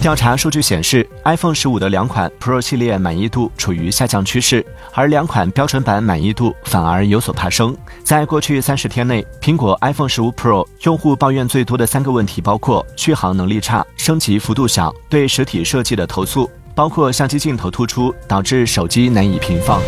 调查数据显示 iphone 十五的两款 pro 系列满意度处于下降趋势而两款标准版满意度反而有所爬升。在过去三十天内苹果 iphone 十五 pro 用户抱怨最多的三个问题包括续航能力差升级幅度小对实体设计的投诉包括相机镜头突出导致手机难以平放。